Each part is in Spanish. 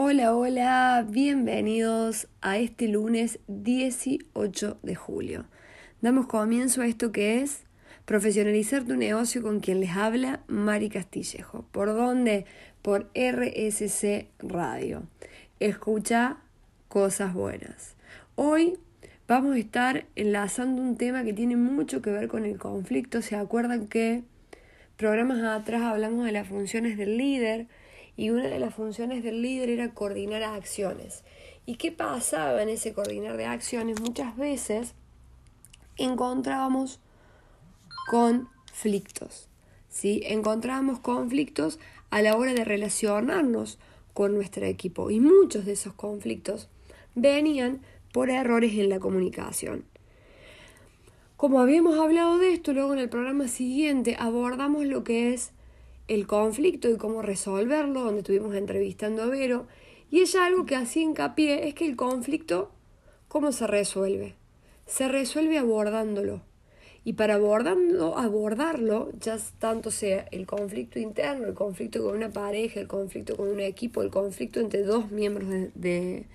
Hola, hola, bienvenidos a este lunes 18 de julio. Damos comienzo a esto que es profesionalizar tu negocio con quien les habla Mari Castillejo. ¿Por dónde? Por RSC Radio. Escucha cosas buenas. Hoy vamos a estar enlazando un tema que tiene mucho que ver con el conflicto. ¿Se acuerdan que programas atrás hablamos de las funciones del líder? Y una de las funciones del líder era coordinar acciones. ¿Y qué pasaba en ese coordinar de acciones? Muchas veces encontrábamos conflictos. ¿sí? Encontrábamos conflictos a la hora de relacionarnos con nuestro equipo y muchos de esos conflictos venían por errores en la comunicación. Como habíamos hablado de esto, luego en el programa siguiente abordamos lo que es el conflicto y cómo resolverlo, donde estuvimos entrevistando a Vero, y ella algo que hacía hincapié es que el conflicto, ¿cómo se resuelve? Se resuelve abordándolo. Y para abordarlo, abordarlo, ya tanto sea el conflicto interno, el conflicto con una pareja, el conflicto con un equipo, el conflicto entre dos miembros de,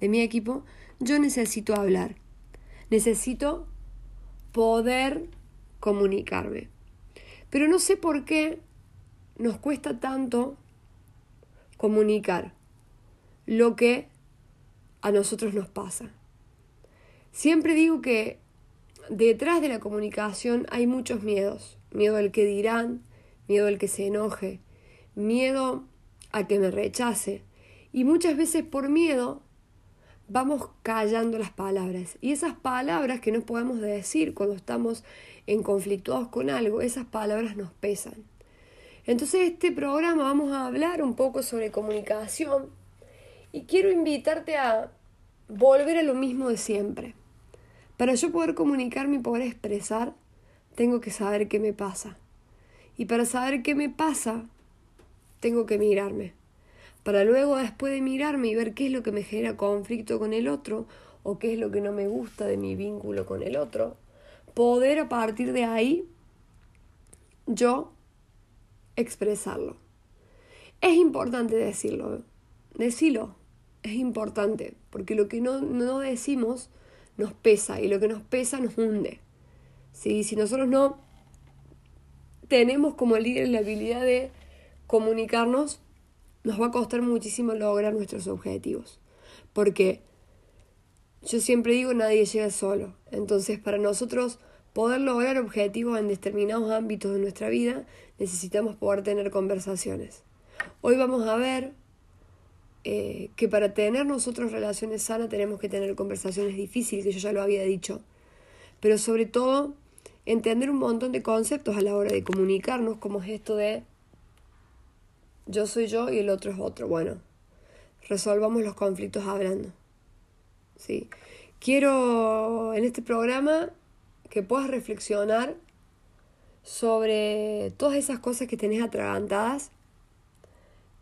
de mi equipo, yo necesito hablar. Necesito poder comunicarme. Pero no sé por qué nos cuesta tanto comunicar lo que a nosotros nos pasa. Siempre digo que detrás de la comunicación hay muchos miedos. Miedo al que dirán, miedo al que se enoje, miedo a que me rechace. Y muchas veces por miedo vamos callando las palabras. Y esas palabras que no podemos decir cuando estamos en conflictuados con algo, esas palabras nos pesan. Entonces, este programa vamos a hablar un poco sobre comunicación y quiero invitarte a volver a lo mismo de siempre. Para yo poder comunicarme y poder expresar, tengo que saber qué me pasa. Y para saber qué me pasa, tengo que mirarme. Para luego, después de mirarme y ver qué es lo que me genera conflicto con el otro o qué es lo que no me gusta de mi vínculo con el otro, poder a partir de ahí yo expresarlo. Es importante decirlo, decirlo, es importante, porque lo que no, no decimos nos pesa y lo que nos pesa nos hunde. Si nosotros no tenemos como líder la habilidad de comunicarnos, nos va a costar muchísimo lograr nuestros objetivos. Porque yo siempre digo, nadie llega solo. Entonces, para nosotros poder lograr objetivos en determinados ámbitos de nuestra vida, necesitamos poder tener conversaciones. Hoy vamos a ver eh, que para tener nosotros relaciones sanas tenemos que tener conversaciones difíciles, que yo ya lo había dicho, pero sobre todo entender un montón de conceptos a la hora de comunicarnos, como es esto de yo soy yo y el otro es otro. Bueno, resolvamos los conflictos hablando. ¿sí? Quiero en este programa que puedas reflexionar sobre todas esas cosas que tenés atragantadas,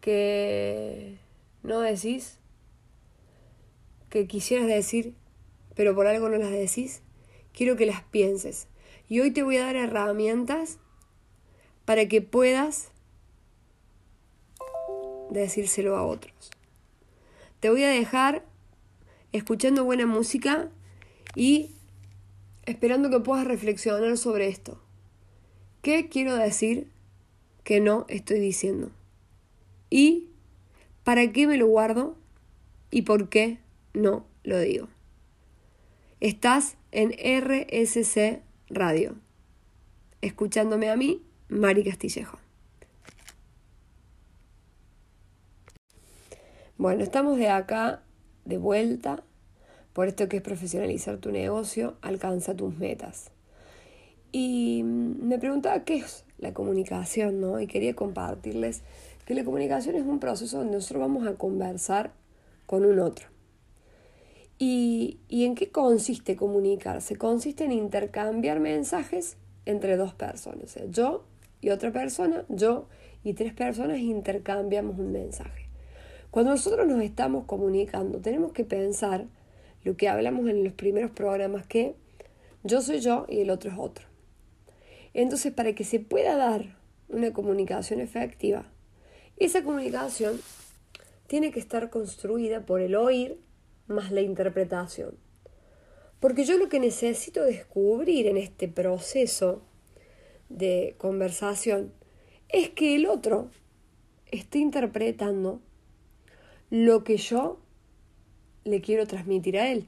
que no decís, que quisieras decir, pero por algo no las decís. Quiero que las pienses. Y hoy te voy a dar herramientas para que puedas decírselo a otros. Te voy a dejar escuchando buena música y esperando que puedas reflexionar sobre esto. ¿Qué quiero decir que no estoy diciendo? ¿Y para qué me lo guardo? ¿Y por qué no lo digo? Estás en RSC Radio, escuchándome a mí, Mari Castillejo. Bueno, estamos de acá de vuelta por esto que es profesionalizar tu negocio, alcanza tus metas. Y mm, me preguntaba qué es la comunicación, ¿no? Y quería compartirles que la comunicación es un proceso donde nosotros vamos a conversar con un otro. ¿Y, y en qué consiste comunicarse? Consiste en intercambiar mensajes entre dos personas. O sea, yo y otra persona, yo y tres personas intercambiamos un mensaje. Cuando nosotros nos estamos comunicando, tenemos que pensar lo que hablamos en los primeros programas, que yo soy yo y el otro es otro. Entonces, para que se pueda dar una comunicación efectiva, esa comunicación tiene que estar construida por el oír más la interpretación. Porque yo lo que necesito descubrir en este proceso de conversación es que el otro esté interpretando lo que yo le quiero transmitir a él.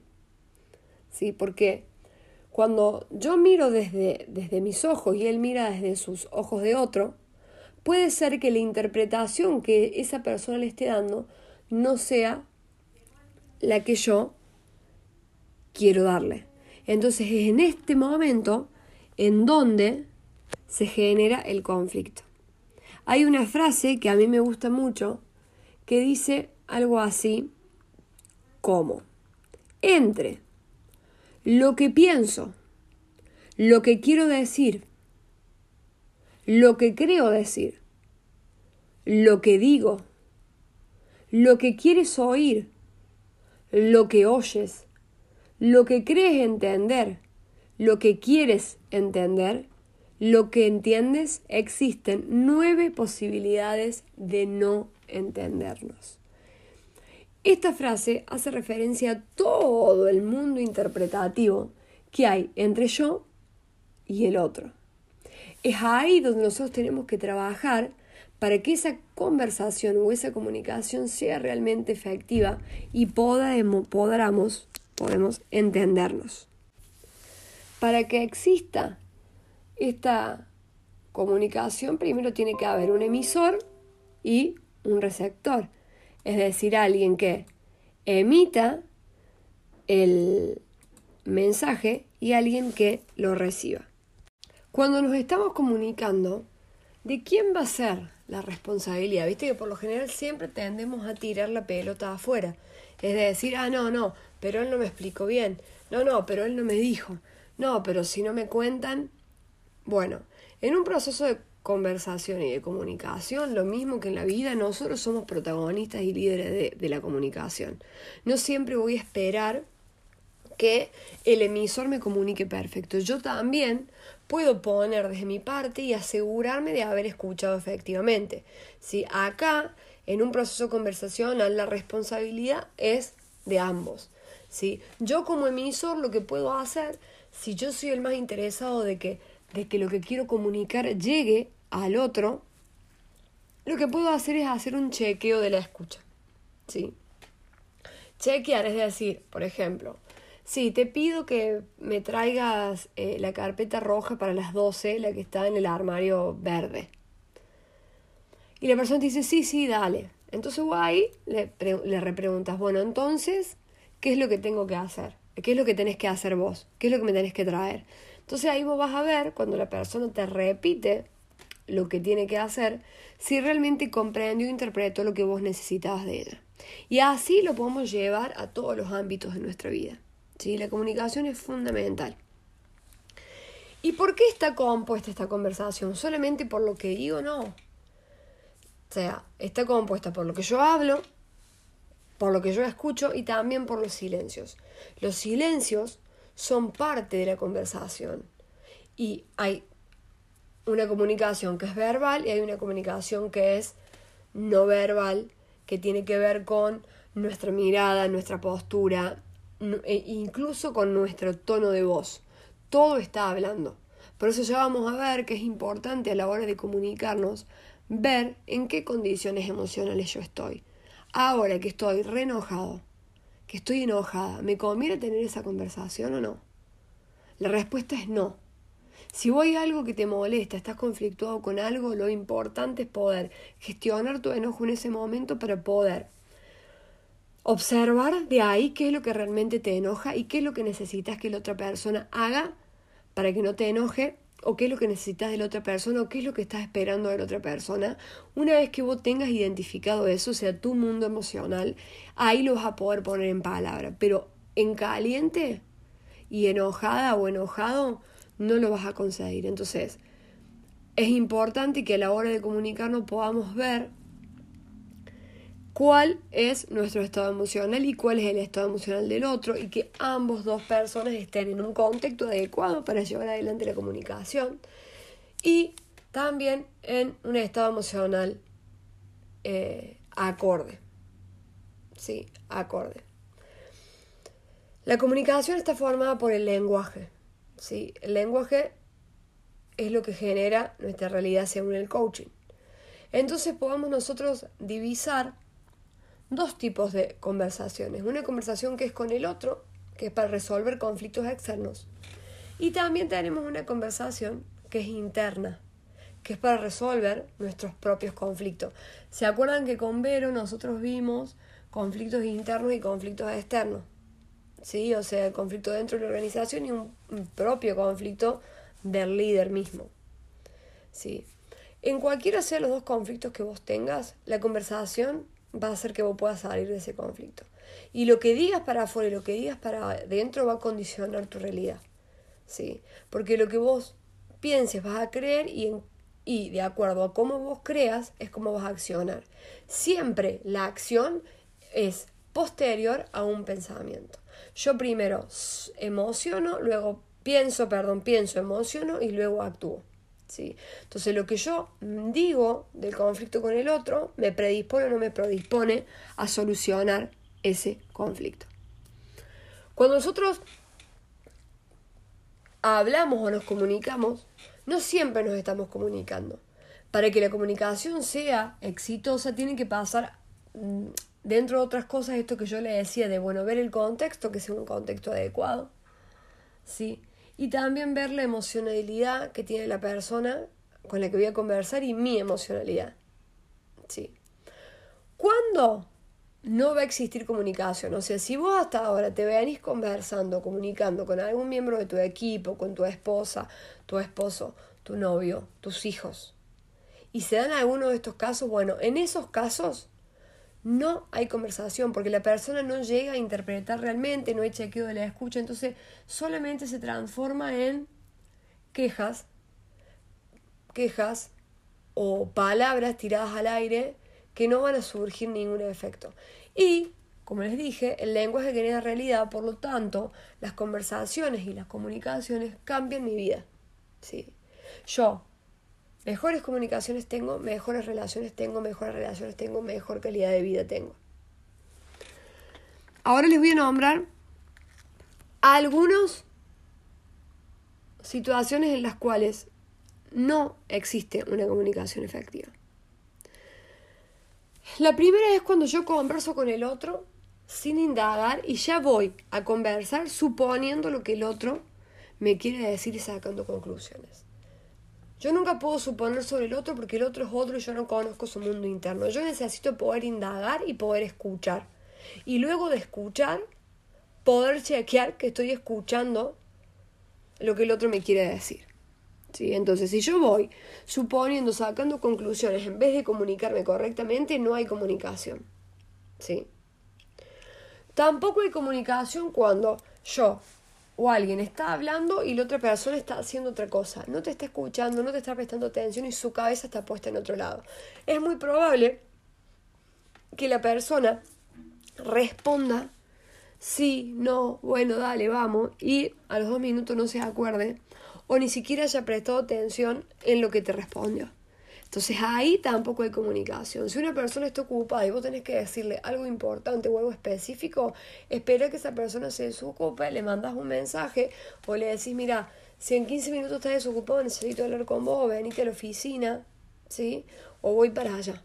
¿Sí? Porque cuando yo miro desde, desde mis ojos y él mira desde sus ojos de otro, puede ser que la interpretación que esa persona le esté dando no sea la que yo quiero darle. Entonces es en este momento en donde se genera el conflicto. Hay una frase que a mí me gusta mucho que dice algo así como, entre. Lo que pienso, lo que quiero decir, lo que creo decir, lo que digo, lo que quieres oír, lo que oyes, lo que crees entender, lo que quieres entender, lo que entiendes, existen nueve posibilidades de no entendernos. Esta frase hace referencia a todo el mundo interpretativo que hay entre yo y el otro. Es ahí donde nosotros tenemos que trabajar para que esa conversación o esa comunicación sea realmente efectiva y podamos, podamos, podemos entendernos. Para que exista esta comunicación, primero tiene que haber un emisor y un receptor es decir, alguien que emita el mensaje y alguien que lo reciba. Cuando nos estamos comunicando, ¿de quién va a ser la responsabilidad? Viste que por lo general siempre tendemos a tirar la pelota afuera. Es decir, ah, no, no, pero él no me explicó bien. No, no, pero él no me dijo. No, pero si no me cuentan. Bueno, en un proceso de conversación y de comunicación, lo mismo que en la vida, nosotros somos protagonistas y líderes de, la comunicación. No siempre voy a esperar que el emisor me comunique perfecto. Yo también puedo poner desde mi parte y asegurarme de haber escuchado efectivamente. Si acá, en un proceso conversacional, la responsabilidad es de ambos. ¿sí? Yo como emisor lo que puedo hacer, si yo soy el más interesado de que, de que lo que quiero comunicar llegue al otro, lo que puedo hacer es hacer un chequeo de la escucha. ¿Sí? Chequear es decir, por ejemplo, sí, te pido que me traigas eh, la carpeta roja para las 12, la que está en el armario verde. Y la persona te dice, sí, sí, dale. Entonces ahí le, le repreguntas, bueno, entonces, ¿qué es lo que tengo que hacer? ¿Qué es lo que tenés que hacer vos? ¿Qué es lo que me tenés que traer? Entonces ahí vos vas a ver cuando la persona te repite lo que tiene que hacer si realmente comprendió e interpretó lo que vos necesitabas de ella. Y así lo podemos llevar a todos los ámbitos de nuestra vida. ¿sí? La comunicación es fundamental. ¿Y por qué está compuesta esta conversación? ¿Solamente por lo que digo? No. O sea, está compuesta por lo que yo hablo, por lo que yo escucho y también por los silencios. Los silencios son parte de la conversación. Y hay una comunicación que es verbal y hay una comunicación que es no verbal, que tiene que ver con nuestra mirada, nuestra postura, e incluso con nuestro tono de voz. Todo está hablando. Por eso ya vamos a ver que es importante a la hora de comunicarnos ver en qué condiciones emocionales yo estoy. Ahora que estoy re enojado, que estoy enojada, ¿me conviene tener esa conversación o no? La respuesta es no. Si hay algo que te molesta, estás conflictuado con algo, lo importante es poder gestionar tu enojo en ese momento para poder observar de ahí qué es lo que realmente te enoja y qué es lo que necesitas que la otra persona haga para que no te enoje o qué es lo que necesitas de la otra persona o qué es lo que estás esperando de la otra persona. Una vez que vos tengas identificado eso, o sea, tu mundo emocional, ahí lo vas a poder poner en palabra. Pero en caliente y enojada o enojado, no lo vas a conseguir. Entonces, es importante que a la hora de comunicarnos podamos ver cuál es nuestro estado emocional y cuál es el estado emocional del otro y que ambos dos personas estén en un contexto adecuado para llevar adelante la comunicación y también en un estado emocional eh, acorde. Sí, acorde. La comunicación está formada por el lenguaje. ¿Sí? El lenguaje es lo que genera nuestra realidad según el coaching. Entonces podemos nosotros divisar dos tipos de conversaciones. Una conversación que es con el otro, que es para resolver conflictos externos. Y también tenemos una conversación que es interna, que es para resolver nuestros propios conflictos. ¿Se acuerdan que con Vero nosotros vimos conflictos internos y conflictos externos? ¿Sí? O sea, el conflicto dentro de la organización y un propio conflicto del líder mismo. ¿Sí? En cualquiera sea los dos conflictos que vos tengas, la conversación va a hacer que vos puedas salir de ese conflicto. Y lo que digas para afuera y lo que digas para adentro va a condicionar tu realidad. ¿Sí? Porque lo que vos pienses vas a creer y y de acuerdo a cómo vos creas es cómo vas a accionar. Siempre la acción es posterior a un pensamiento. Yo primero emociono, luego pienso, perdón, pienso, emociono y luego actúo. ¿sí? Entonces lo que yo digo del conflicto con el otro me predispone o no me predispone a solucionar ese conflicto. Cuando nosotros hablamos o nos comunicamos, no siempre nos estamos comunicando. Para que la comunicación sea exitosa, tiene que pasar, mm, dentro de otras cosas, esto que yo le decía de, bueno, ver el contexto, que sea un contexto adecuado, ¿sí? Y también ver la emocionalidad que tiene la persona con la que voy a conversar y mi emocionalidad, ¿sí? ¿Cuándo no va a existir comunicación. O sea, si vos hasta ahora te venís conversando, comunicando con algún miembro de tu equipo, con tu esposa, tu esposo, tu novio, tus hijos, y se dan algunos de estos casos, bueno, en esos casos no hay conversación porque la persona no llega a interpretar realmente, no hay chequeo de la escucha, entonces solamente se transforma en quejas, quejas o palabras tiradas al aire que no van a surgir ningún efecto. Y, como les dije, el lenguaje genera realidad, por lo tanto, las conversaciones y las comunicaciones cambian mi vida. ¿sí? Yo, mejores comunicaciones tengo, mejores relaciones tengo, mejores relaciones tengo, mejor calidad de vida tengo. Ahora les voy a nombrar algunas situaciones en las cuales no existe una comunicación efectiva. La primera es cuando yo converso con el otro sin indagar y ya voy a conversar suponiendo lo que el otro me quiere decir y sacando conclusiones. Yo nunca puedo suponer sobre el otro porque el otro es otro y yo no conozco su mundo interno. Yo necesito poder indagar y poder escuchar. Y luego de escuchar, poder chequear que estoy escuchando lo que el otro me quiere decir. Entonces, si yo voy suponiendo, sacando conclusiones, en vez de comunicarme correctamente, no hay comunicación. ¿sí? Tampoco hay comunicación cuando yo o alguien está hablando y la otra persona está haciendo otra cosa. No te está escuchando, no te está prestando atención y su cabeza está puesta en otro lado. Es muy probable que la persona responda sí, no, bueno, dale, vamos, y a los dos minutos no se acuerde o ni siquiera haya prestado atención en lo que te respondió. Entonces ahí tampoco hay comunicación. Si una persona está ocupada y vos tenés que decirle algo importante o algo específico, espera que esa persona se desocupe, le mandas un mensaje o le decís, mira, si en 15 minutos estás desocupado, necesito hablar con vos, venite a la oficina, ¿sí? O voy para allá.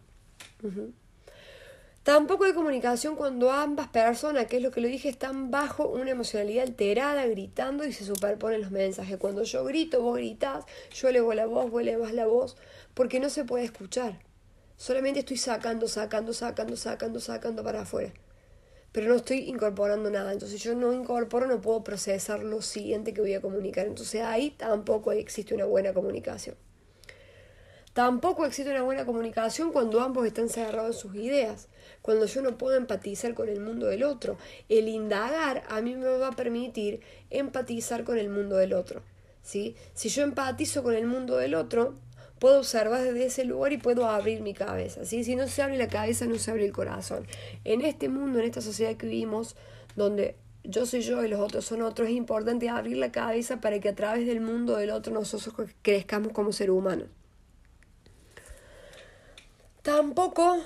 Tampoco hay comunicación cuando ambas personas, que es lo que le dije, están bajo una emocionalidad alterada, gritando y se superponen los mensajes. Cuando yo grito, vos gritás, yo elevo la voz, vos elevas la voz, porque no se puede escuchar. Solamente estoy sacando, sacando, sacando, sacando, sacando para afuera. Pero no estoy incorporando nada. Entonces yo no incorporo, no puedo procesar lo siguiente que voy a comunicar. Entonces ahí tampoco existe una buena comunicación. Tampoco existe una buena comunicación cuando ambos están cerrados en sus ideas, cuando yo no puedo empatizar con el mundo del otro. El indagar a mí me va a permitir empatizar con el mundo del otro. ¿sí? Si yo empatizo con el mundo del otro, puedo observar desde ese lugar y puedo abrir mi cabeza. ¿sí? Si no se abre la cabeza, no se abre el corazón. En este mundo, en esta sociedad que vivimos, donde yo soy yo y los otros son otros, es importante abrir la cabeza para que a través del mundo del otro nosotros crezcamos como seres humanos. Tampoco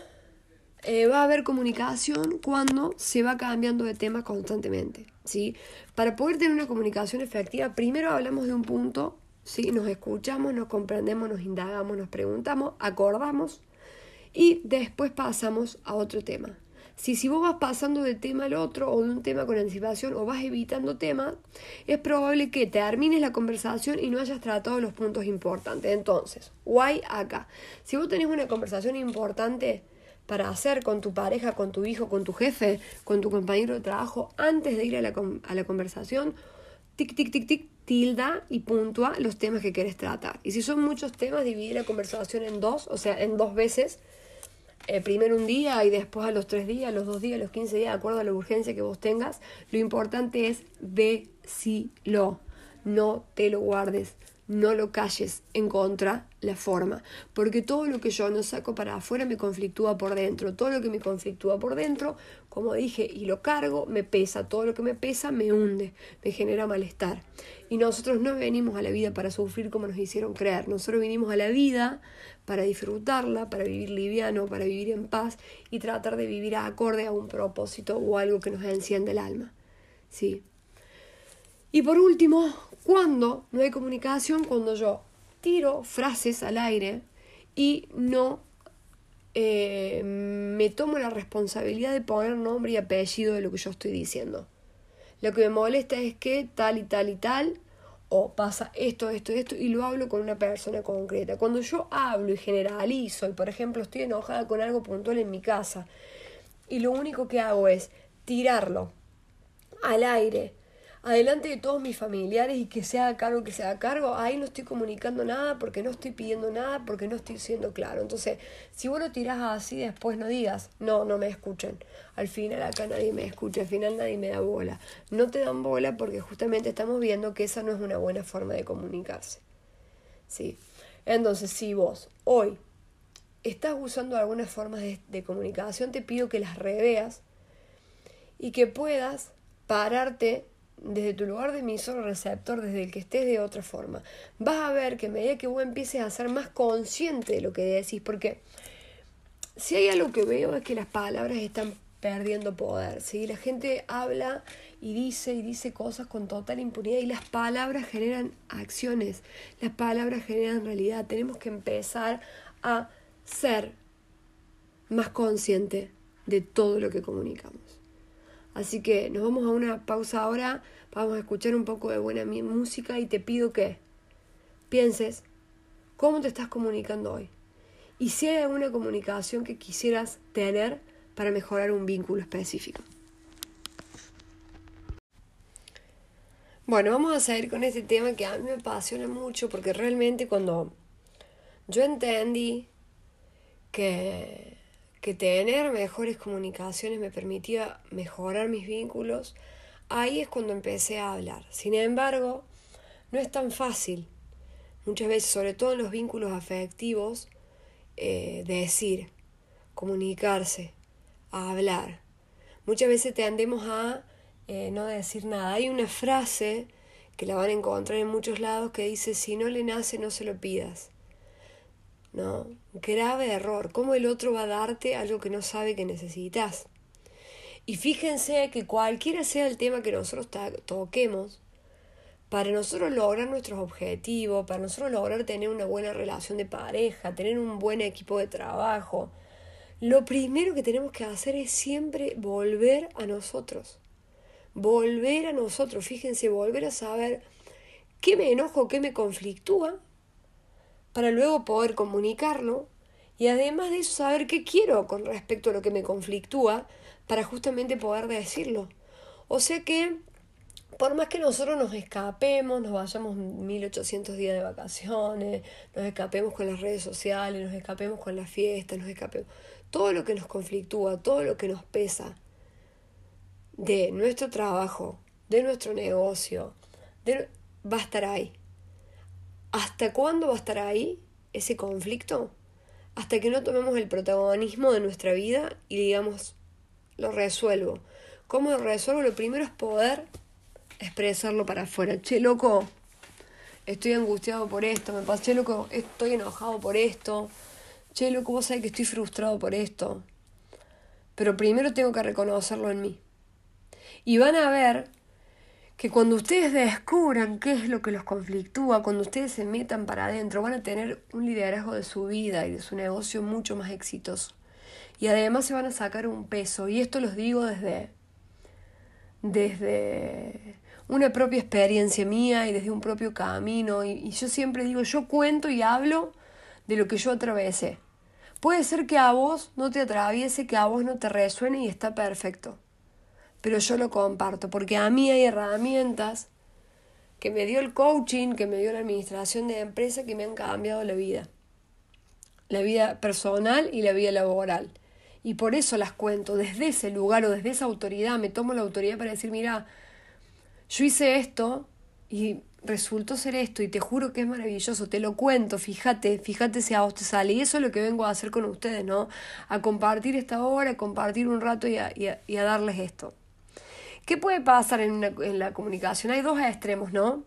eh, va a haber comunicación cuando se va cambiando de tema constantemente. ¿sí? Para poder tener una comunicación efectiva, primero hablamos de un punto, ¿sí? nos escuchamos, nos comprendemos, nos indagamos, nos preguntamos, acordamos y después pasamos a otro tema. Si, si vos vas pasando de tema al otro o de un tema con anticipación o vas evitando temas, es probable que termines la conversación y no hayas tratado los puntos importantes. Entonces, guay acá. Si vos tenés una conversación importante, para hacer con tu pareja, con tu hijo, con tu jefe, con tu compañero de trabajo, antes de ir a la, conversación, tic, tic, tic, tic, tilda y puntúa los temas que quieres tratar. Y si son muchos temas, divide la conversación en dos, o sea, en dos veces. Eh, primero un día y después a los tres días, los dos días, los quince días, de acuerdo a la urgencia que vos tengas. Lo importante es decilo, no te lo guardes no lo calles en contra la forma, porque todo lo que yo no saco para afuera me conflictúa por dentro, todo lo que me conflictúa por dentro, como dije, y lo cargo, me pesa, todo lo que me pesa me hunde, me genera malestar. Y nosotros no venimos a la vida para sufrir como nos hicieron creer, nosotros vinimos a la vida para disfrutarla, para vivir liviano, para vivir en paz y tratar de vivir acorde a un propósito o algo que nos enciende el alma. Sí. Y por último, cuando no hay comunicación, cuando yo tiro frases al aire y no eh, me tomo la responsabilidad de poner nombre y apellido de lo que yo estoy diciendo. Lo que me molesta es que tal y tal y tal, o pasa esto, esto, esto, y lo hablo con una persona concreta. Cuando yo hablo y generalizo, y por ejemplo estoy enojada con algo puntual en mi casa, y lo único que hago es tirarlo al aire, adelante de todos mis familiares y que se haga cargo, que se haga cargo, ahí no estoy comunicando nada porque no estoy pidiendo nada, porque no estoy siendo claro. Entonces, si vos lo tirás así, después no digas, no, no me escuchen. Al final acá nadie me escucha, al final nadie me da bola. No te dan bola porque justamente estamos viendo que esa no es una buena forma de comunicarse. ¿Sí? Entonces, si vos hoy estás usando algunas formas de, de comunicación, te pido que las reveas y que puedas pararte desde tu lugar de emisor receptor, desde el que estés de otra forma, vas a ver que a medida que vos empieces a ser más consciente de lo que decís, porque si hay algo que veo es que las palabras están perdiendo poder, ¿sí? La gente habla y dice y dice cosas con total impunidad y las palabras generan acciones, las palabras generan realidad. Tenemos que empezar a ser más consciente de todo lo que comunicamos. Así que nos vamos a una pausa ahora, vamos a escuchar un poco de buena música y te pido que pienses cómo te estás comunicando hoy. Y si hay alguna comunicación que quisieras tener para mejorar un vínculo específico. Bueno, vamos a seguir con este tema que a mí me apasiona mucho porque realmente cuando yo entendí que que tener mejores comunicaciones me permitía mejorar mis vínculos, ahí es cuando empecé a hablar. Sin embargo, no es tan fácil. Muchas veces, sobre todo en los vínculos afectivos, eh, decir, comunicarse, hablar. Muchas veces tendemos a eh, no decir nada. Hay una frase que la van a encontrar en muchos lados que dice, si no le nace, no se lo pidas. ¿No? Grave error. ¿Cómo el otro va a darte algo que no sabe que necesitas? Y fíjense que cualquiera sea el tema que nosotros toquemos, para nosotros lograr nuestros objetivos, para nosotros lograr tener una buena relación de pareja, tener un buen equipo de trabajo, lo primero que tenemos que hacer es siempre volver a nosotros. Volver a nosotros, fíjense, volver a saber qué me enojo, qué me conflictúa para luego poder comunicarlo y además de eso saber qué quiero con respecto a lo que me conflictúa para justamente poder decirlo. O sea que por más que nosotros nos escapemos, nos vayamos 1800 días de vacaciones, nos escapemos con las redes sociales, nos escapemos con las fiestas, nos escapemos, todo lo que nos conflictúa, todo lo que nos pesa de nuestro trabajo, de nuestro negocio, va a estar ahí. ¿Hasta cuándo va a estar ahí ese conflicto? Hasta que no tomemos el protagonismo de nuestra vida y digamos, lo resuelvo. ¿Cómo lo resuelvo? Lo primero es poder expresarlo para afuera. Che, loco, estoy angustiado por esto, me pasé, loco, estoy enojado por esto. Che, loco, vos sabés que estoy frustrado por esto. pero primero tengo que reconocerlo en mí. Y van a ver que cuando ustedes descubran qué es lo que los conflictúa, cuando ustedes se metan para adentro, van a tener un liderazgo de su vida y de su negocio mucho más exitoso. Y además se van a sacar un peso. Y esto los digo desde, desde una propia experiencia mía y desde un propio camino. Y, y yo siempre digo, yo cuento y hablo de lo que yo atravesé. Puede ser que a vos no te atraviese, que a vos no te resuene y está perfecto. Pero yo lo comparto porque a mí hay herramientas que me dio el coaching, que me dio la administración de empresa que me han cambiado la vida. La vida personal y la vida laboral. Y por eso las cuento desde ese lugar o desde esa autoridad. Me tomo la autoridad para decir, mira, yo hice esto y resultó ser esto y te juro que es maravilloso, te lo cuento, fíjate, fíjate si a vos te sale. Y eso es lo que vengo a hacer con ustedes, ¿no? A compartir esta hora, a compartir un rato y a, y a, darles esto. ¿Qué puede pasar en, la comunicación? Hay dos extremos, ¿no?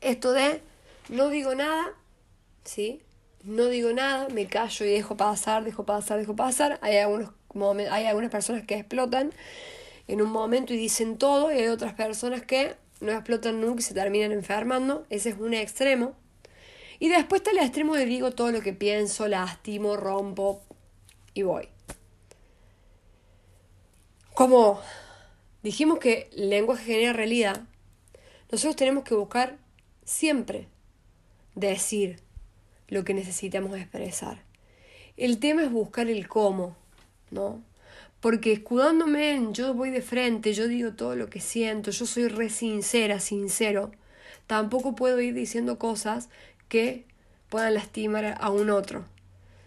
Esto de no digo nada, ¿sí? No digo nada, me callo y dejo pasar, dejo pasar, dejo pasar. Hay, algunos hay algunas personas que explotan en un momento y dicen todo y hay otras personas que no explotan nunca y se terminan enfermando. Ese es un extremo. Y después está el extremo de digo todo lo que pienso, lastimo, rompo y voy. Como dijimos que el lenguaje genera realidad, nosotros tenemos que buscar siempre decir lo que necesitamos expresar. El tema es buscar el cómo, ¿no? porque escudándome en yo voy de frente, yo digo todo lo que siento, yo soy re sincera, sincero, tampoco puedo ir diciendo cosas que puedan lastimar a un otro.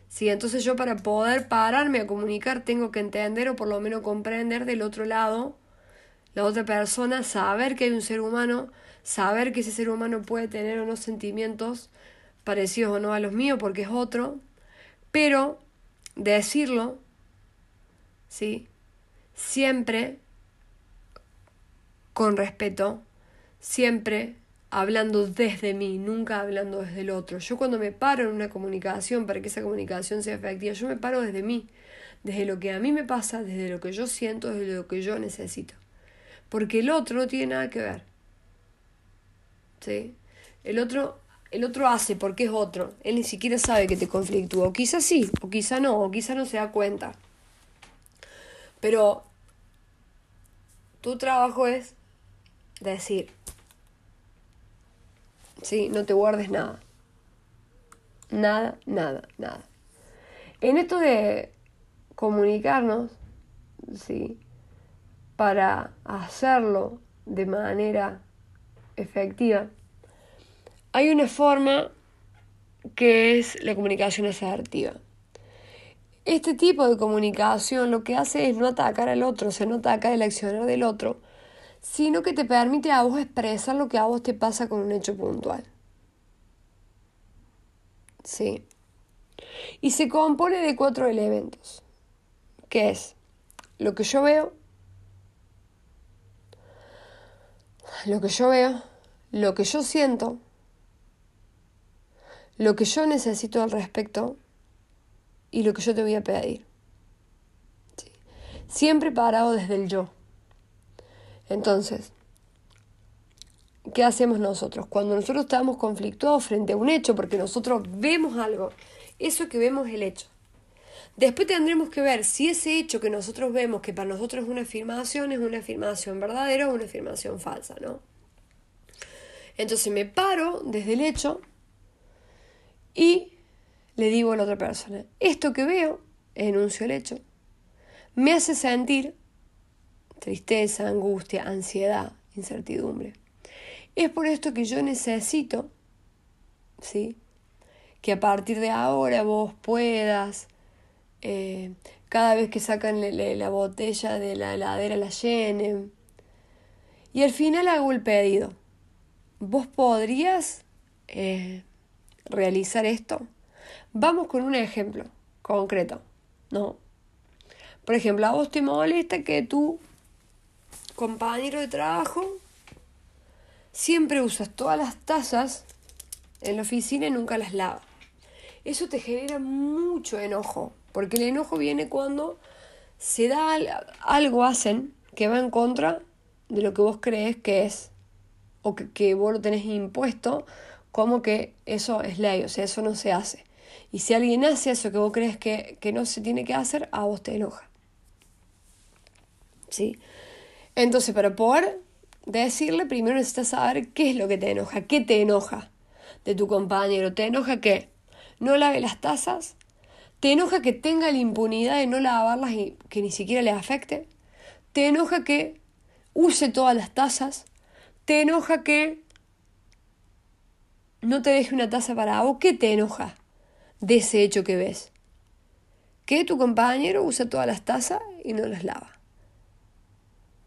Sí, entonces yo para poder pararme a comunicar tengo que entender o por lo menos comprender del otro lado la otra persona, saber que hay un ser humano, saber que ese ser humano puede tener unos sentimientos parecidos o no a los míos porque es otro, pero decirlo ¿sí? Siempre con respeto, siempre hablando desde mí, nunca hablando desde el otro. Yo cuando me paro en una comunicación para que esa comunicación sea efectiva, yo me paro desde mí, desde lo que a mí me pasa, desde lo que yo siento, desde lo que yo necesito. Porque el otro no tiene nada que ver. ¿Sí? El otro, el otro hace porque es otro. Él ni siquiera sabe que te conflictúa. O quizá sí, o quizá no, o quizá no se da cuenta. Pero tu trabajo es decir, sí, no te guardes nada. Nada, nada, nada. En esto de comunicarnos, sí, para hacerlo de manera efectiva, hay una forma que es la comunicación asertiva. Este tipo de comunicación lo que hace es no atacar al otro, o sea, no atacar el accionar del otro, sino que te permite a vos expresar lo que a vos te pasa con un hecho puntual. Sí. Y se compone de cuatro elementos, que es lo que yo veo, lo que yo veo, lo que yo siento, lo que yo necesito al respecto y lo que yo te voy a pedir. Siempre parado desde el yo. Entonces, ¿qué hacemos nosotros? Cuando nosotros estamos conflictuados frente a un hecho, porque nosotros vemos algo, eso que vemos es el hecho. Después tendremos que ver si ese hecho que nosotros vemos, que para nosotros es una afirmación, es una afirmación verdadera o una afirmación falsa, ¿no? Entonces me paro desde el hecho y le digo a la otra persona, esto que veo, enuncio el hecho, me hace sentir tristeza, angustia, ansiedad, incertidumbre. Es por esto que yo necesito, ¿sí? Que a partir de ahora vos puedas, eh, cada vez que sacan la, botella de la heladera la llenen. Y al final hago el pedido. ¿Vos podrías eh, realizar esto? Vamos con un ejemplo concreto, ¿no? Por ejemplo, a vos te molesta que tu compañero de trabajo siempre usas todas las tazas en la oficina y nunca las lava. Eso te genera mucho enojo, porque el enojo viene cuando se da algo hacen que va en contra de lo que vos crees que es o que, vos lo tenés impuesto como que eso es ley, o sea, eso no se hace. Y si alguien hace eso que vos crees que, que no se tiene que hacer, a vos te enoja. ¿Sí? Entonces, para poder decirle, primero necesitas saber qué es lo que te enoja, qué te enoja de tu compañero. ¿Te enoja que no lave las tazas? ¿Te enoja que tenga la impunidad de no lavarlas y que ni siquiera le afecte? ¿Te enoja que use todas las tazas? ¿Te enoja que no te deje una taza para vos? ¿Qué te enoja de ese hecho que ves? Que tu compañero usa todas las tazas y no las lava.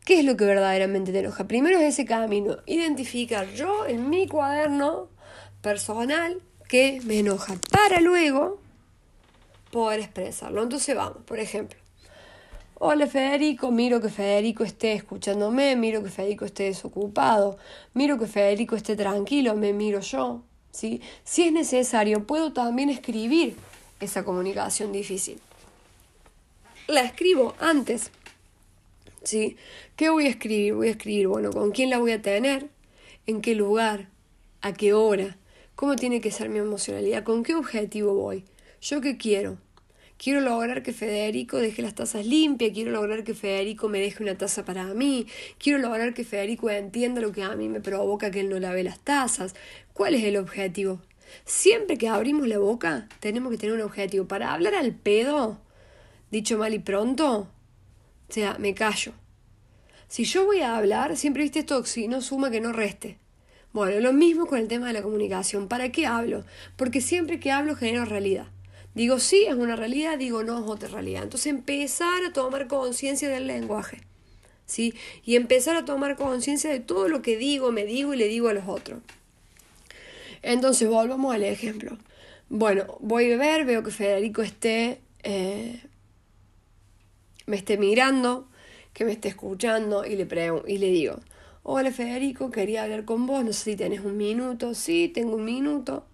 ¿Qué es lo que verdaderamente te enoja? Primero es ese camino, identificar yo en mi cuaderno personal que me enoja, para luego poder expresarlo. Entonces vamos, por ejemplo, hola Federico, miro que Federico esté escuchándome, miro que Federico esté desocupado, miro que Federico esté tranquilo, me miro yo. ¿sí? Si es necesario, puedo también escribir esa comunicación difícil. La escribo antes ¿sí? ¿Qué voy a escribir? Voy a escribir, bueno, ¿con quién la voy a tener? ¿En qué lugar? ¿A qué hora? ¿Cómo tiene que ser mi emocionalidad? ¿Con qué objetivo voy? ¿Yo qué quiero? Quiero lograr que Federico deje las tazas limpias, quiero lograr que Federico me deje una taza para mí, quiero lograr que Federico entienda lo que a mí me provoca que él no lave las tazas. ¿Cuál es el objetivo? Siempre que abrimos la boca, tenemos que tener un objetivo. Para hablar al pedo, dicho mal y pronto, o sea, me callo. Si yo voy a hablar, siempre viste esto, si no suma que no reste. Bueno, lo mismo con el tema de la comunicación. ¿Para qué hablo? Porque siempre que hablo genero realidad. Digo sí es una realidad, digo no es otra realidad. Entonces empezar a tomar conciencia del lenguaje. ¿Sí? Y empezar a tomar conciencia de todo lo que digo, me digo y le digo a los otros. Entonces volvamos al ejemplo. Bueno, voy a ver, veo que Federico esté eh, me esté mirando, que me esté escuchando y le, y le digo, hola Federico, quería hablar con vos, no sé si tenés un minuto, sí, tengo un minuto.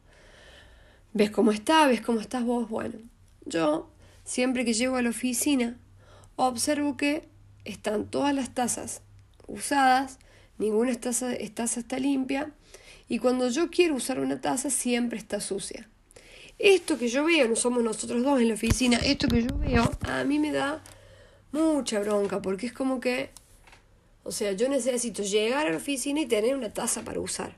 ¿Ves cómo está? ¿Ves cómo estás vos? Bueno, yo, siempre que llego a la oficina, observo que están todas las tazas usadas, ninguna taza, taza está limpia, y cuando yo quiero usar una taza siempre está sucia. Esto que yo veo, no somos nosotros dos en la oficina, esto que yo veo a mí me da mucha bronca, porque es como que, o sea, yo necesito llegar a la oficina y tener una taza para usar.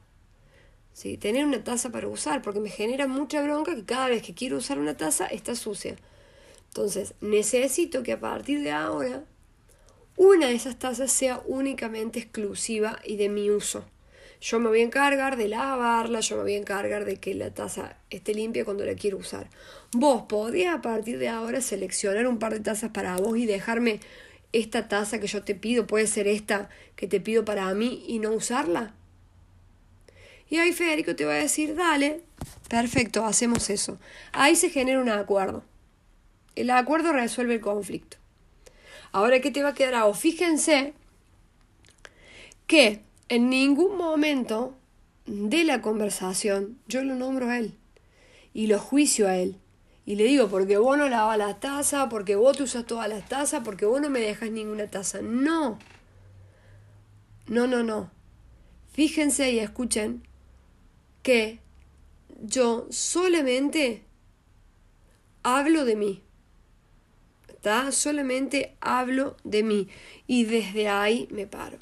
¿Sí? Tener una taza para usar, porque me genera mucha bronca que cada vez que quiero usar una taza está sucia. Entonces, necesito que a partir de ahora una de esas tazas sea únicamente exclusiva y de mi uso. Yo me voy a encargar de lavarla, yo me voy a encargar de que la taza esté limpia cuando la quiero usar. Vos podrías a partir de ahora seleccionar un par de tazas para vos y dejarme esta taza que yo te pido, puede ser esta que te pido para mí y no usarla. Y ahí Federico te va a decir, dale, perfecto, hacemos eso. Ahí se genera un acuerdo. El acuerdo resuelve el conflicto. Ahora, ¿qué te va a quedar? O fíjense que en ningún momento de la conversación yo lo nombro a él y lo juicio a él. Y le digo, porque vos no lavas las tazas, porque vos te usas todas las tazas, porque vos no me dejas ninguna taza. No. No, no, no. Fíjense y escuchen que yo solamente hablo de mí. ¿Está? Solamente hablo de mí. Y desde ahí me paro.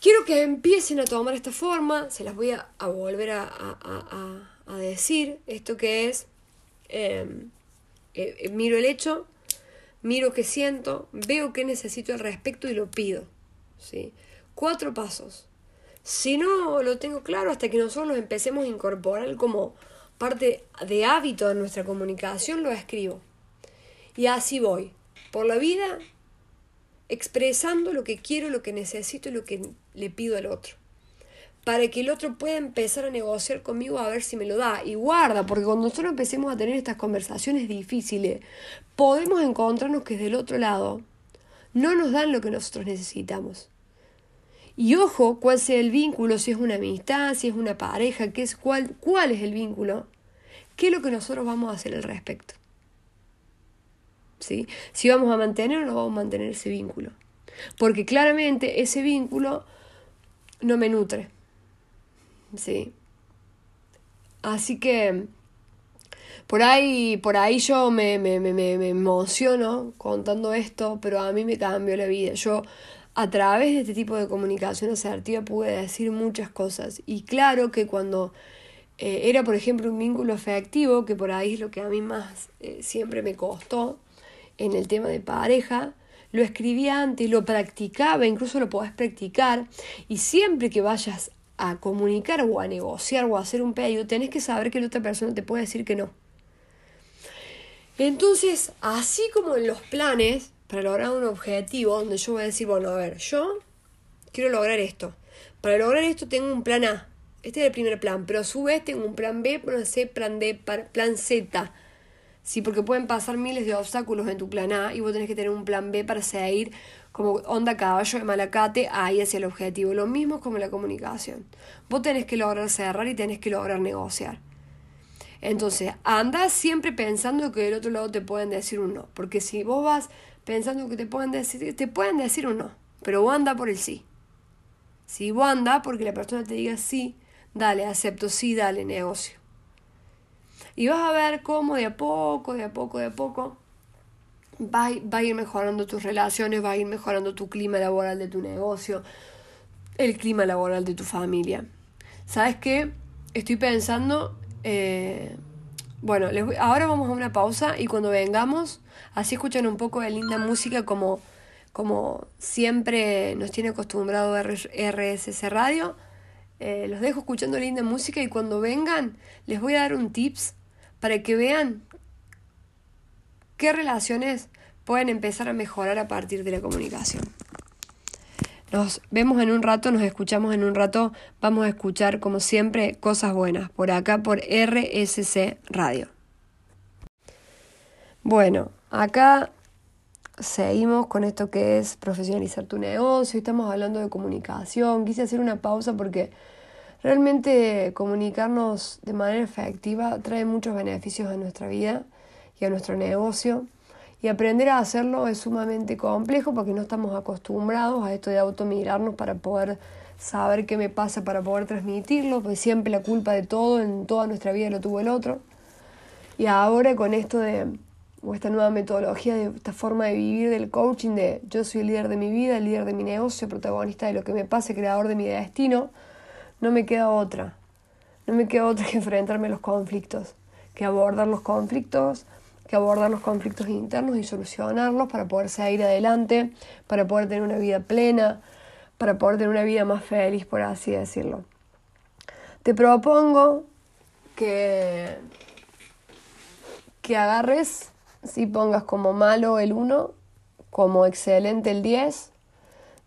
Quiero que empiecen a tomar esta forma, se las voy a, volver a, decir, esto que es, em, eh, eh, miro el hecho, miro qué siento, veo qué necesito al respecto y lo pido. ¿sí? Cuatro pasos. Si no lo tengo claro, hasta que nosotros lo empecemos a incorporar como parte de hábito de nuestra comunicación, lo escribo. Y así voy, por la vida expresando lo que quiero, lo que necesito y lo que le pido al otro. Para que el otro pueda empezar a negociar conmigo a ver si me lo da. Y guarda, porque cuando nosotros empecemos a tener estas conversaciones difíciles, podemos encontrarnos que del otro lado no nos dan lo que nosotros necesitamos. Y ojo, cuál sea el vínculo, si es una amistad, si es una pareja, qué es, cuál, cuál es el vínculo, qué es lo que nosotros vamos a hacer al respecto. ¿sí? Si vamos a mantener o no vamos a mantener ese vínculo. Porque claramente ese vínculo no me nutre. ¿Sí? Así que por ahí, por ahí yo me, me, me, me emociono contando esto, pero a mí me cambió la vida. Yo a través de este tipo de comunicación asertiva pude decir muchas cosas. Y claro que cuando eh, era, por ejemplo, un vínculo afectivo, que por ahí es lo que a mí más eh, siempre me costó en el tema de pareja, lo escribía antes, lo practicaba, incluso lo podés practicar, y siempre que vayas a comunicar o a negociar o a hacer un pedido, tenés que saber que la otra persona te puede decir que no. Entonces, así como en los planes, para lograr un objetivo, donde yo voy a decir, bueno, a ver, yo quiero lograr esto. Para lograr esto tengo un plan A. Este es el primer plan, pero a su vez tengo un plan B, plan C, plan D, plan Z. Sí, porque pueden pasar miles de obstáculos en tu plan A y vos tenés que tener un plan B para seguir como onda caballo de malacate ahí hacia el objetivo. Lo mismo es como la comunicación. Vos tenés que lograr cerrar y tenés que lograr negociar. Entonces, anda siempre pensando que del otro lado te pueden decir un no. Porque si vos vas pensando que te pueden decir, te pueden decir un no, pero vos anda por el sí. Si vos anda porque la persona te diga sí, dale, acepto, sí, dale, negocio. Y vas a ver cómo de a poco, de a poco, de a poco, va, va a ir mejorando tus relaciones, va a ir mejorando tu clima laboral de tu negocio, el clima laboral de tu familia. ¿Sabes qué? Estoy pensando eh, bueno, ahora vamos a una pausa y cuando vengamos, así escuchan un poco de linda música como, como siempre nos tiene acostumbrado RSS Radio. Eh, los dejo escuchando linda música y cuando vengan les voy a dar un tips para que vean qué relaciones pueden empezar a mejorar a partir de la comunicación. Nos vemos en un rato, nos escuchamos en un rato. Vamos a escuchar, como siempre, cosas buenas por acá por RSC Radio. Bueno, acá seguimos con esto que es profesionalizar tu negocio. Estamos hablando de comunicación. Quise hacer una pausa porque realmente comunicarnos de manera efectiva trae muchos beneficios a nuestra vida y a nuestro negocio. Y aprender a hacerlo es sumamente complejo porque no estamos acostumbrados a esto de automirarnos para poder saber qué me pasa, para poder transmitirlo, pues siempre la culpa de todo en toda nuestra vida lo tuvo el otro. Y ahora con esto de, esta nueva metodología, de esta forma de vivir del coaching, de yo soy el líder de mi vida, el líder de mi negocio, protagonista de lo que me pasa, creador de mi destino, no me queda otra. No me queda otra que enfrentarme a los conflictos, que abordar los conflictos, que abordar los conflictos internos y solucionarlos para poder seguir adelante, para poder tener una vida plena, para poder tener una vida más feliz, por así decirlo. Te propongo que, que agarres, si pongas como malo el 1, como excelente el 10,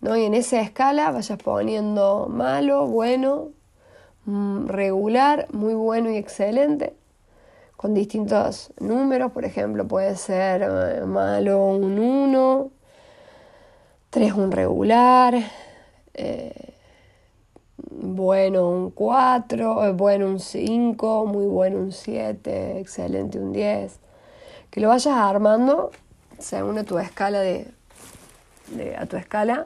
¿no? y en esa escala vayas poniendo malo, bueno, mm, regular, muy bueno y excelente con distintos números, por ejemplo, puede ser eh, malo un 1, 3 un regular, eh, bueno un 4, eh, bueno un 5, muy bueno un 7, excelente un 10. Que lo vayas armando según tu escala de, de, a tu escala.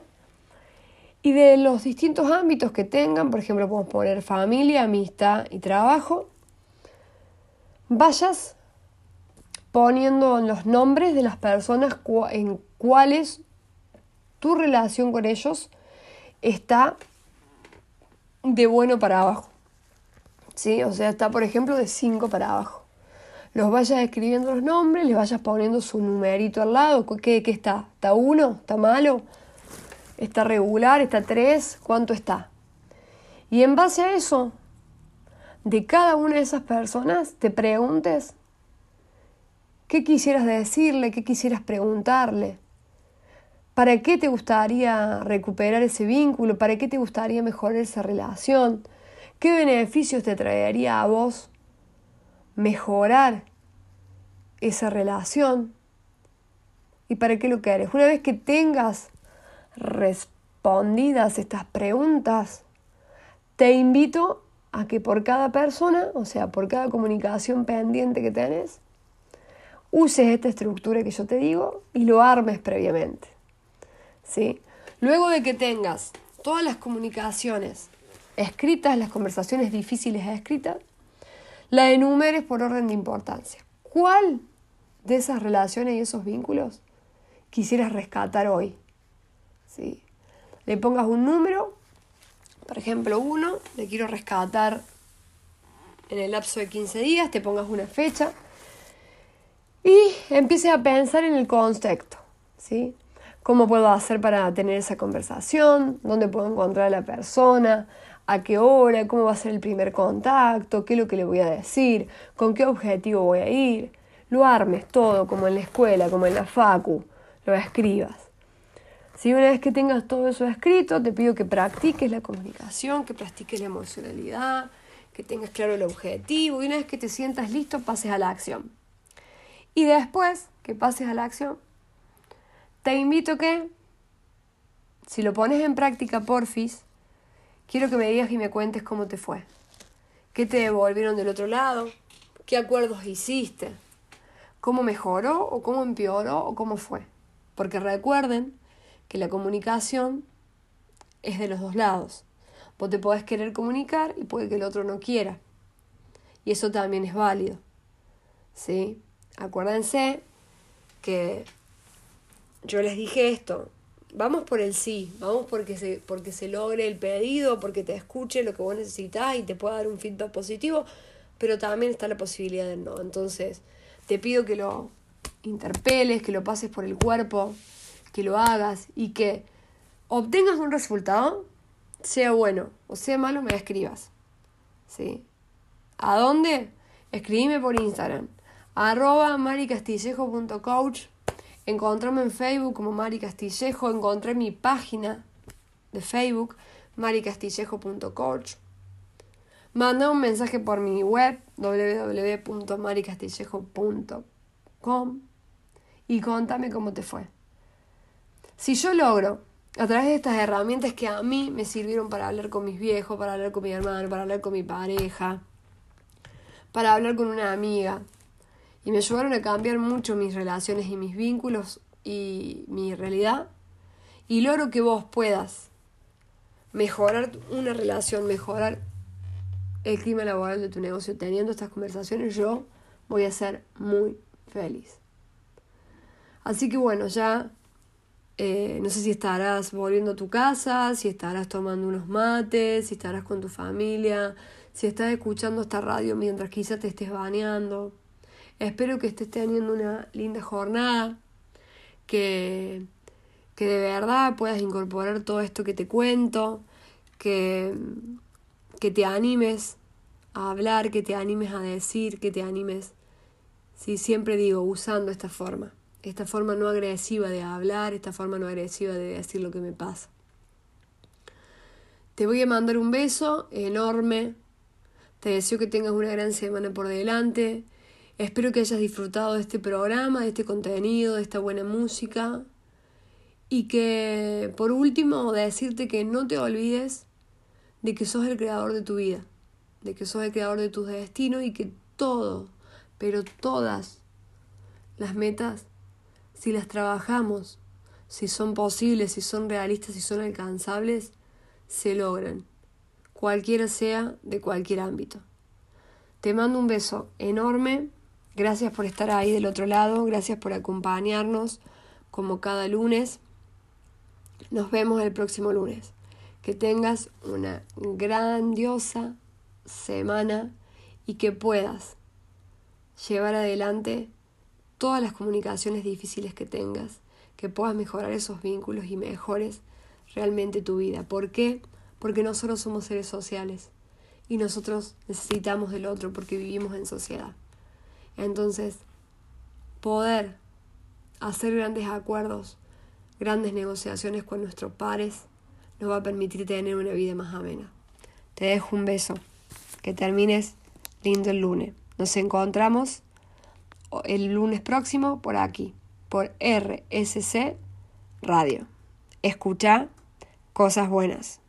Y de los distintos ámbitos que tengan, por ejemplo, podemos poner familia, amistad y trabajo vayas poniendo los nombres de las personas en cuales tu relación con ellos está de bueno para abajo. ¿Sí? O sea, está por ejemplo de 5 para abajo. Los vayas escribiendo los nombres, les vayas poniendo su numerito al lado. ¿Qué, qué está? ¿Está 1? ¿Está malo? ¿Está regular? ¿Está 3? ¿Cuánto está? Y en base a eso, de cada una de esas personas te preguntes qué quisieras decirle, qué quisieras preguntarle, para qué te gustaría recuperar ese vínculo, para qué te gustaría mejorar esa relación, qué beneficios te traería a vos mejorar esa relación y para qué lo quieres. Una vez que tengas respondidas estas preguntas, te invito a que por cada persona, o sea, por cada comunicación pendiente que tenés, uses esta estructura que yo te digo y lo armes previamente. ¿Sí? Luego de que tengas todas las comunicaciones escritas, las conversaciones difíciles escritas, la enumeres por orden de importancia. ¿Cuál de esas relaciones y esos vínculos quisieras rescatar hoy? ¿Sí? Le pongas un número, por ejemplo, uno, le quiero rescatar en el lapso de 15 días, te pongas una fecha y empieces a pensar en el contexto, ¿sí? ¿Cómo puedo hacer para tener esa conversación? ¿Dónde puedo encontrar a la persona? ¿A qué hora? ¿Cómo va a ser el primer contacto? ¿Qué es lo que le voy a decir? ¿Con qué objetivo voy a ir? Lo armes todo, como en la escuela, como en la facu, lo escribas. Si una vez que tengas todo eso escrito, te pido que practiques la comunicación, que practiques la emocionalidad, que tengas claro el objetivo y una vez que te sientas listo, pases a la acción. Y después que pases a la acción, te invito que, si lo pones en práctica, porfis, quiero que me digas y me cuentes cómo te fue. ¿Qué te devolvieron del otro lado? ¿Qué acuerdos hiciste? ¿Cómo mejoró o cómo empeoró o cómo fue? Porque recuerden que la comunicación es de los dos lados. Vos te podés querer comunicar y puede que el otro no quiera. Y eso también es válido. ¿Sí? Acuérdense que yo les dije esto. Vamos por el sí, vamos porque se, porque se logre el pedido, porque te escuche lo que vos necesitas y te pueda dar un feedback positivo, pero también está la posibilidad de no. Entonces, te pido que lo interpeles, que lo pases por el cuerpo, que lo hagas y que obtengas un resultado, sea bueno o sea malo, me escribas. ¿Sí? ¿A dónde? Escribime por Instagram. Arroba maricastillejo.coach. Encontrame en Facebook como Mari Castillejo. Encontré mi página de Facebook, maricastillejo.coach. Manda un mensaje por mi web www.maricastillejo.com y contame cómo te fue. Si yo logro, a través de estas herramientas que a mí me sirvieron para hablar con mis viejos, para hablar con mi hermano, para hablar con mi pareja, para hablar con una amiga, y me ayudaron a cambiar mucho mis relaciones y mis vínculos y mi realidad, y logro que vos puedas mejorar una relación, mejorar el clima laboral de tu negocio teniendo estas conversaciones, yo voy a ser muy feliz. Así que bueno, ya eh, no sé si estarás volviendo a tu casa, si estarás tomando unos mates, si estarás con tu familia, si estás escuchando esta radio mientras quizás te estés bañando. Espero que estés teniendo una linda jornada, que, que de verdad puedas incorporar todo esto que te cuento, que, que te animes a hablar, que te animes a decir, que te animes, si siempre digo, usando esta forma esta forma no agresiva de hablar, esta forma no agresiva de decir lo que me pasa. Te voy a mandar un beso enorme. Te deseo que tengas una gran semana por delante. Espero que hayas disfrutado de este programa, de este contenido, de esta buena música. Y que, por último, decirte que no te olvides de que sos el creador de tu vida, de que sos el creador de tus destinos y que todo, pero todas las metas si las trabajamos, si son posibles, si son realistas, si son alcanzables, se logran, cualquiera sea de cualquier ámbito. Te mando un beso enorme, gracias por estar ahí del otro lado, gracias por acompañarnos como cada lunes. Nos vemos el próximo lunes. Que tengas una grandiosa semana y que puedas llevar adelante todas las comunicaciones difíciles que tengas, que puedas mejorar esos vínculos y mejores realmente tu vida. ¿Por qué? Porque nosotros somos seres sociales y nosotros necesitamos del otro porque vivimos en sociedad. Entonces, poder hacer grandes acuerdos, grandes negociaciones con nuestros pares, nos va a permitir tener una vida más amena. Te dejo un beso. Que termines lindo el lunes. Nos encontramos el lunes próximo por aquí, por RSC Radio. Escucha cosas buenas.